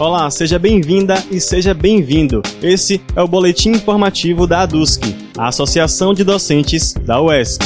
Olá, seja bem-vinda e seja bem-vindo. Esse é o boletim informativo da ADUSC, a Associação de Docentes da UESC.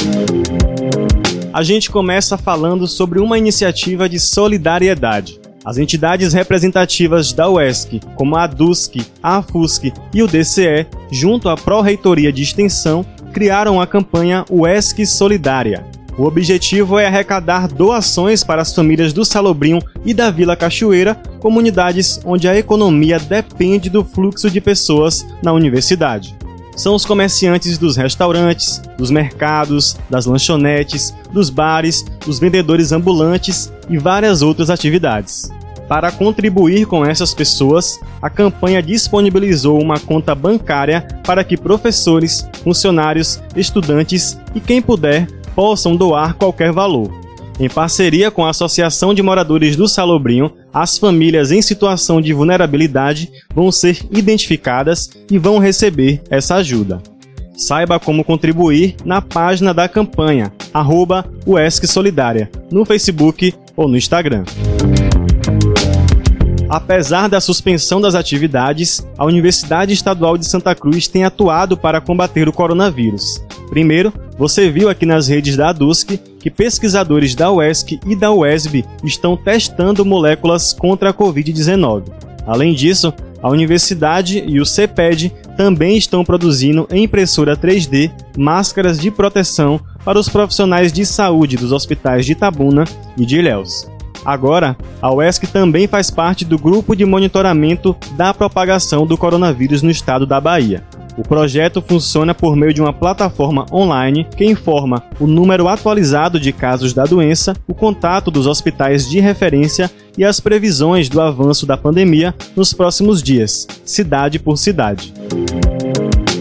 A gente começa falando sobre uma iniciativa de solidariedade. As entidades representativas da UESC, como a ADUSC, a AFUSC e o DCE, junto à Pró-Reitoria de Extensão, criaram a campanha UESC Solidária, o objetivo é arrecadar doações para as famílias do Salobrinho e da Vila Cachoeira, comunidades onde a economia depende do fluxo de pessoas na universidade. São os comerciantes dos restaurantes, dos mercados, das lanchonetes, dos bares, dos vendedores ambulantes e várias outras atividades. Para contribuir com essas pessoas, a campanha disponibilizou uma conta bancária para que professores, funcionários, estudantes e quem puder possam doar qualquer valor. Em parceria com a Associação de Moradores do Salobrinho, as famílias em situação de vulnerabilidade vão ser identificadas e vão receber essa ajuda. Saiba como contribuir na página da campanha, arroba Solidária, no Facebook ou no Instagram. Apesar da suspensão das atividades, a Universidade Estadual de Santa Cruz tem atuado para combater o coronavírus. Primeiro, você viu aqui nas redes da ADUSC que pesquisadores da UESC e da UESB estão testando moléculas contra a Covid-19. Além disso, a universidade e o CEPED também estão produzindo em impressora 3D máscaras de proteção para os profissionais de saúde dos hospitais de Itabuna e de Ilhéus. Agora, a UESC também faz parte do grupo de monitoramento da propagação do coronavírus no estado da Bahia. O projeto funciona por meio de uma plataforma online que informa o número atualizado de casos da doença, o contato dos hospitais de referência e as previsões do avanço da pandemia nos próximos dias, cidade por cidade.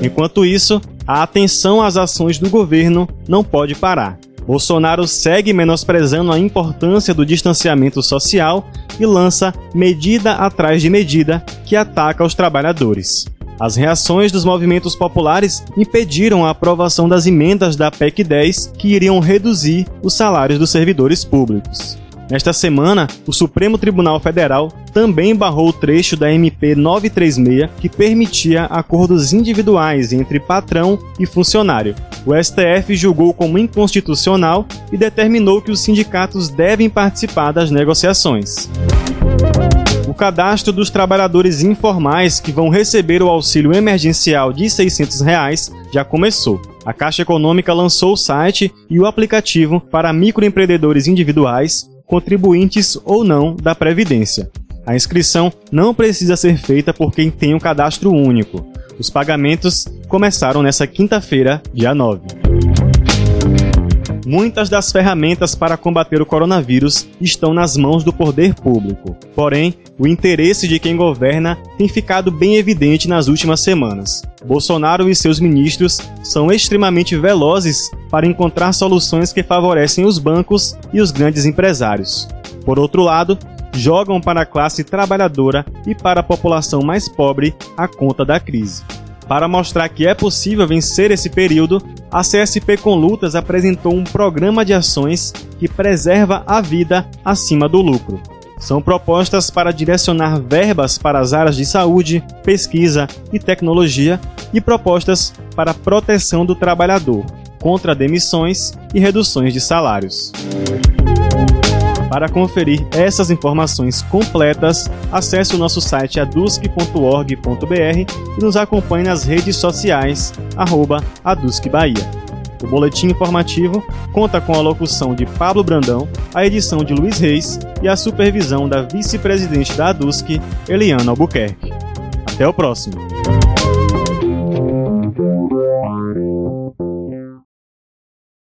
Enquanto isso, a atenção às ações do governo não pode parar. Bolsonaro segue menosprezando a importância do distanciamento social e lança medida atrás de medida que ataca os trabalhadores. As reações dos movimentos populares impediram a aprovação das emendas da PEC 10 que iriam reduzir os salários dos servidores públicos. Nesta semana, o Supremo Tribunal Federal também barrou o trecho da MP 936 que permitia acordos individuais entre patrão e funcionário. O STF julgou como inconstitucional e determinou que os sindicatos devem participar das negociações. O cadastro dos trabalhadores informais que vão receber o auxílio emergencial de 600 reais já começou. A Caixa Econômica lançou o site e o aplicativo para microempreendedores individuais, contribuintes ou não da Previdência. A inscrição não precisa ser feita por quem tem um cadastro único. Os pagamentos começaram nesta quinta-feira, dia 9. Muitas das ferramentas para combater o coronavírus estão nas mãos do poder público. Porém, o interesse de quem governa tem ficado bem evidente nas últimas semanas. Bolsonaro e seus ministros são extremamente velozes para encontrar soluções que favorecem os bancos e os grandes empresários. Por outro lado, jogam para a classe trabalhadora e para a população mais pobre a conta da crise. Para mostrar que é possível vencer esse período, a CSP com Lutas apresentou um programa de ações que preserva a vida acima do lucro. São propostas para direcionar verbas para as áreas de saúde, pesquisa e tecnologia e propostas para proteção do trabalhador, contra demissões e reduções de salários. Para conferir essas informações completas, acesse o nosso site adusc.org.br e nos acompanhe nas redes sociais, arroba Bahia. O boletim informativo conta com a locução de Pablo Brandão, a edição de Luiz Reis e a supervisão da vice-presidente da ADUSC, Eliana Albuquerque. Até o próximo!